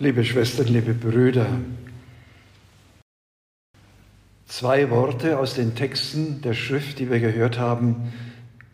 Liebe Schwestern, liebe Brüder, zwei Worte aus den Texten der Schrift, die wir gehört haben,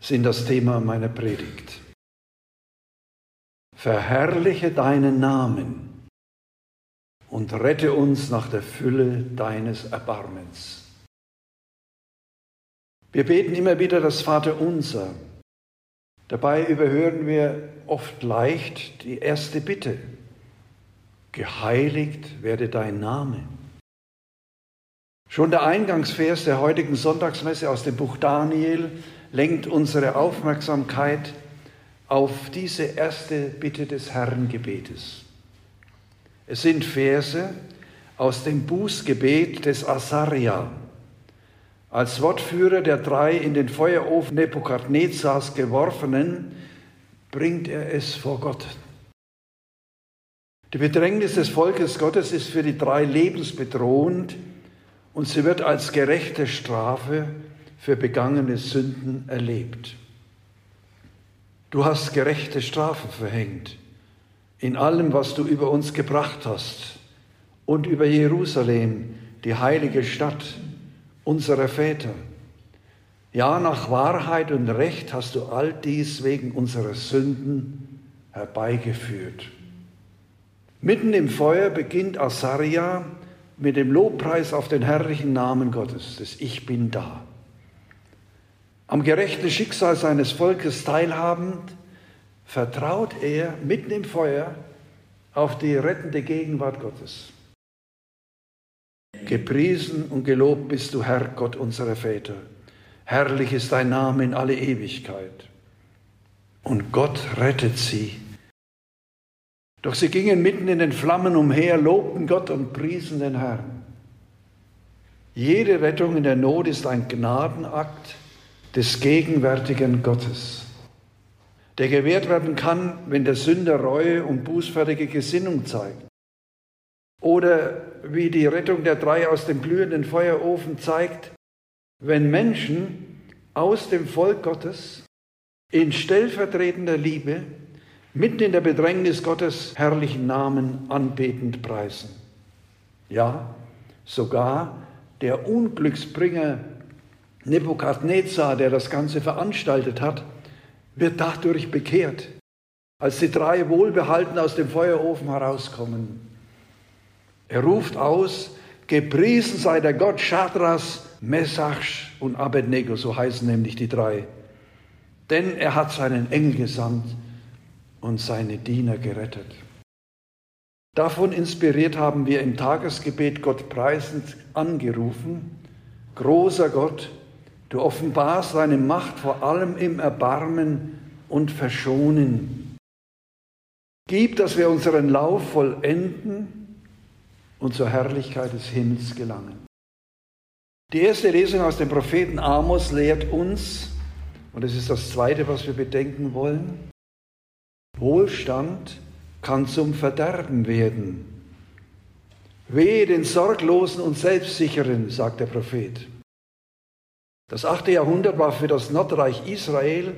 sind das Thema meiner Predigt. Verherrliche deinen Namen und rette uns nach der Fülle deines Erbarmens. Wir beten immer wieder das Vaterunser. Dabei überhören wir oft leicht die erste Bitte geheiligt werde dein Name. Schon der Eingangsvers der heutigen Sonntagsmesse aus dem Buch Daniel lenkt unsere Aufmerksamkeit auf diese erste Bitte des Herrengebetes. Es sind Verse aus dem Bußgebet des Asaria. Als Wortführer der drei in den Feuerofen Nebukadnezars geworfenen, bringt er es vor Gott. Die Bedrängnis des Volkes Gottes ist für die drei lebensbedrohend und sie wird als gerechte Strafe für begangene Sünden erlebt. Du hast gerechte Strafe verhängt in allem, was du über uns gebracht hast und über Jerusalem, die heilige Stadt unserer Väter. Ja, nach Wahrheit und Recht hast du all dies wegen unserer Sünden herbeigeführt. Mitten im Feuer beginnt Asaria mit dem Lobpreis auf den herrlichen Namen Gottes, das Ich bin da. Am gerechten Schicksal seines Volkes teilhabend, vertraut er mitten im Feuer auf die rettende Gegenwart Gottes. Gepriesen und gelobt bist du, Herr Gott unserer Väter. Herrlich ist dein Name in alle Ewigkeit. Und Gott rettet sie doch sie gingen mitten in den Flammen umher, lobten Gott und priesen den Herrn. Jede Rettung in der Not ist ein Gnadenakt des gegenwärtigen Gottes, der gewährt werden kann, wenn der Sünder Reue und bußfertige Gesinnung zeigt. Oder wie die Rettung der drei aus dem glühenden Feuerofen zeigt, wenn Menschen aus dem Volk Gottes in stellvertretender Liebe mitten in der Bedrängnis Gottes herrlichen Namen anbetend preisen. Ja, sogar der Unglücksbringer Nebukadnezar, der das Ganze veranstaltet hat, wird dadurch bekehrt, als die drei wohlbehalten aus dem Feuerofen herauskommen. Er ruft aus, gepriesen sei der Gott Shadras, Mesach und Abednego, so heißen nämlich die drei. Denn er hat seinen Engel gesandt und seine Diener gerettet. Davon inspiriert haben wir im Tagesgebet Gott preisend angerufen, großer Gott, du offenbarst deine Macht vor allem im Erbarmen und Verschonen. Gib, dass wir unseren Lauf vollenden und zur Herrlichkeit des Himmels gelangen. Die erste Lesung aus dem Propheten Amos lehrt uns, und es ist das zweite, was wir bedenken wollen, Wohlstand kann zum Verderben werden. Wehe den Sorglosen und Selbstsicheren, sagt der Prophet. Das achte Jahrhundert war für das Nordreich Israel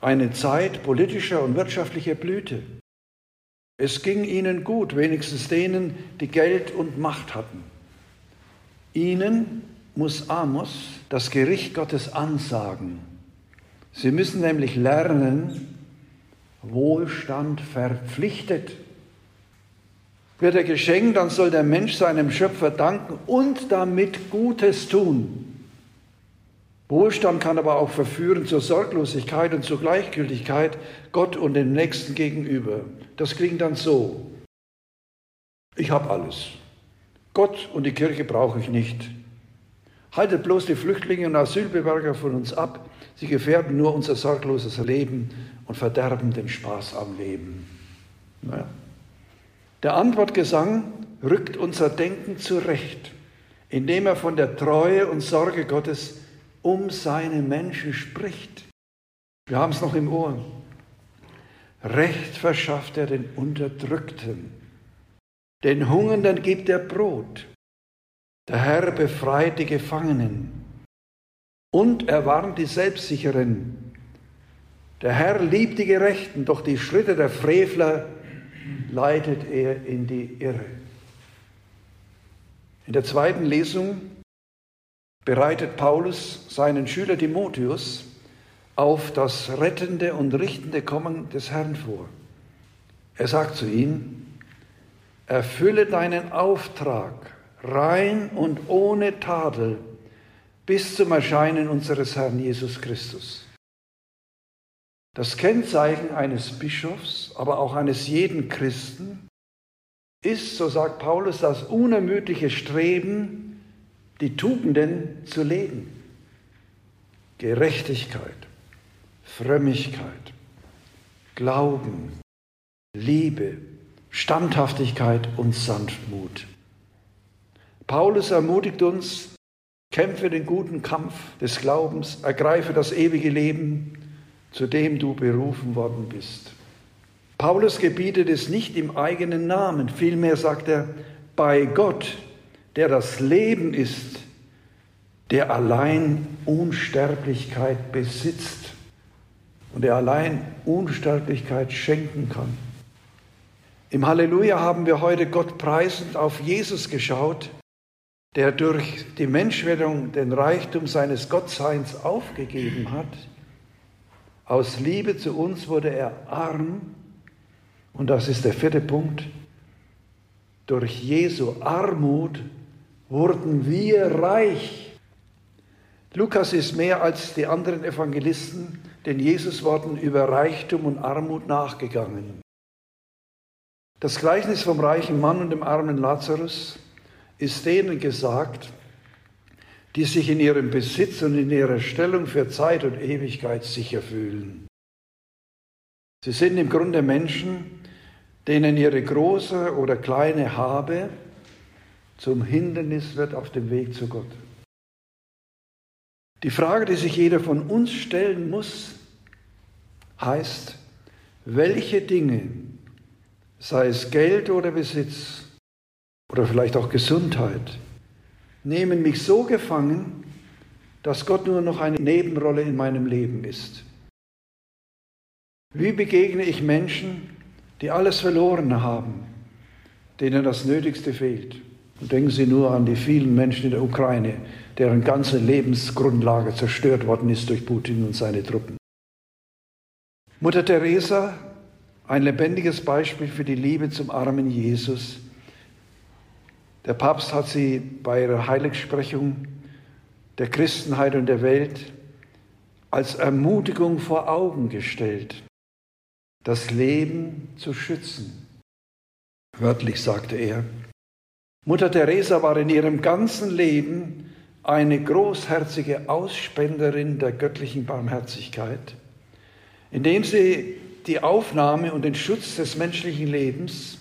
eine Zeit politischer und wirtschaftlicher Blüte. Es ging ihnen gut, wenigstens denen, die Geld und Macht hatten. Ihnen muss Amos das Gericht Gottes ansagen. Sie müssen nämlich lernen, Wohlstand verpflichtet. Wird er geschenkt, dann soll der Mensch seinem Schöpfer danken und damit Gutes tun. Wohlstand kann aber auch verführen zur Sorglosigkeit und zur Gleichgültigkeit Gott und dem Nächsten gegenüber. Das klingt dann so. Ich habe alles. Gott und die Kirche brauche ich nicht. Haltet bloß die Flüchtlinge und Asylbewerber von uns ab. Sie gefährden nur unser sorgloses Leben und verderben den Spaß am Leben. Naja. Der Antwortgesang rückt unser Denken zurecht, indem er von der Treue und Sorge Gottes um seine Menschen spricht. Wir haben es noch im Ohr. Recht verschafft er den Unterdrückten. Den Hungernden gibt er Brot. Der Herr befreit die Gefangenen. Und er warnt die Selbstsicheren. Der Herr liebt die Gerechten, doch die Schritte der Frevler leitet er in die Irre. In der zweiten Lesung bereitet Paulus seinen Schüler Timotheus auf das rettende und richtende Kommen des Herrn vor. Er sagt zu ihm, erfülle deinen Auftrag rein und ohne Tadel bis zum Erscheinen unseres Herrn Jesus Christus. Das Kennzeichen eines Bischofs, aber auch eines jeden Christen ist, so sagt Paulus, das unermüdliche Streben, die Tugenden zu leben. Gerechtigkeit, Frömmigkeit, Glauben, Liebe, Standhaftigkeit und Sanftmut. Paulus ermutigt uns, kämpfe den guten Kampf des Glaubens, ergreife das ewige Leben, zu dem du berufen worden bist. Paulus gebietet es nicht im eigenen Namen, vielmehr sagt er, bei Gott, der das Leben ist, der allein Unsterblichkeit besitzt und der allein Unsterblichkeit schenken kann. Im Halleluja haben wir heute Gott preisend auf Jesus geschaut, der durch die Menschwerdung den Reichtum seines Gottseins aufgegeben hat. Aus Liebe zu uns wurde er arm. Und das ist der vierte Punkt. Durch Jesu Armut wurden wir reich. Lukas ist mehr als die anderen Evangelisten den Jesusworten über Reichtum und Armut nachgegangen. Das Gleichnis vom reichen Mann und dem armen Lazarus ist denen gesagt, die sich in ihrem Besitz und in ihrer Stellung für Zeit und Ewigkeit sicher fühlen. Sie sind im Grunde Menschen, denen ihre große oder kleine Habe zum Hindernis wird auf dem Weg zu Gott. Die Frage, die sich jeder von uns stellen muss, heißt, welche Dinge, sei es Geld oder Besitz oder vielleicht auch Gesundheit, nehmen mich so gefangen, dass Gott nur noch eine Nebenrolle in meinem Leben ist. Wie begegne ich Menschen, die alles verloren haben, denen das Nötigste fehlt? Und denken Sie nur an die vielen Menschen in der Ukraine, deren ganze Lebensgrundlage zerstört worden ist durch Putin und seine Truppen. Mutter Teresa, ein lebendiges Beispiel für die Liebe zum armen Jesus. Der Papst hat sie bei ihrer Heiligsprechung der Christenheit und der Welt als Ermutigung vor Augen gestellt, das Leben zu schützen. Wörtlich sagte er, Mutter Teresa war in ihrem ganzen Leben eine großherzige Ausspenderin der göttlichen Barmherzigkeit, indem sie die Aufnahme und den Schutz des menschlichen Lebens,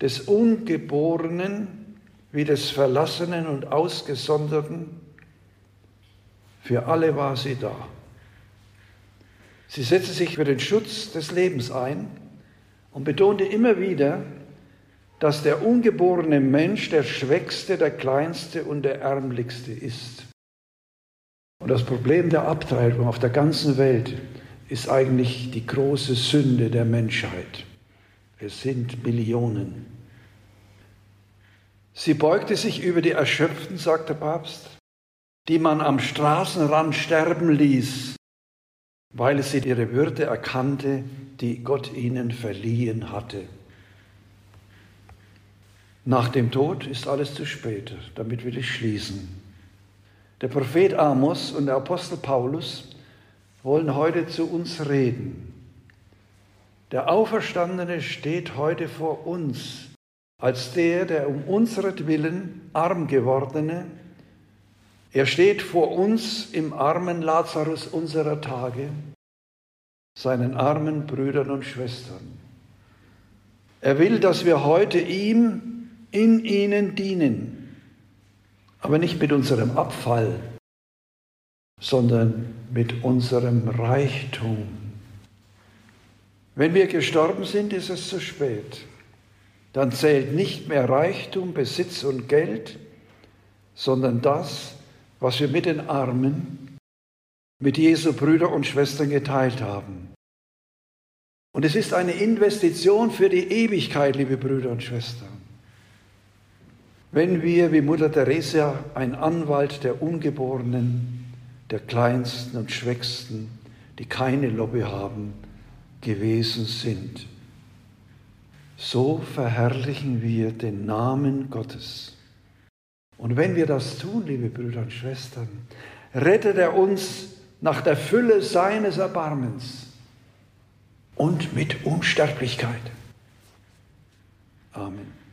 des Ungeborenen wie des Verlassenen und Ausgesonderten, für alle war sie da. Sie setzte sich für den Schutz des Lebens ein und betonte immer wieder, dass der ungeborene Mensch der Schwächste, der Kleinste und der Ärmlichste ist. Und das Problem der Abtreibung auf der ganzen Welt ist eigentlich die große Sünde der Menschheit. Es sind Millionen. Sie beugte sich über die Erschöpften, sagt der Papst, die man am Straßenrand sterben ließ, weil sie ihre Würde erkannte, die Gott ihnen verliehen hatte. Nach dem Tod ist alles zu spät. Damit will ich schließen. Der Prophet Amos und der Apostel Paulus wollen heute zu uns reden. Der Auferstandene steht heute vor uns als der, der um unseretwillen arm gewordene, er steht vor uns im armen Lazarus unserer Tage, seinen armen Brüdern und Schwestern. Er will, dass wir heute ihm in ihnen dienen, aber nicht mit unserem Abfall, sondern mit unserem Reichtum. Wenn wir gestorben sind, ist es zu spät. Dann zählt nicht mehr Reichtum, Besitz und Geld, sondern das, was wir mit den Armen, mit Jesu Brüder und Schwestern geteilt haben. Und es ist eine Investition für die Ewigkeit, liebe Brüder und Schwestern. Wenn wir wie Mutter Teresa ein Anwalt der Ungeborenen, der Kleinsten und Schwächsten, die keine Lobby haben, gewesen sind, so verherrlichen wir den Namen Gottes. Und wenn wir das tun, liebe Brüder und Schwestern, rettet er uns nach der Fülle seines Erbarmens und mit Unsterblichkeit. Amen.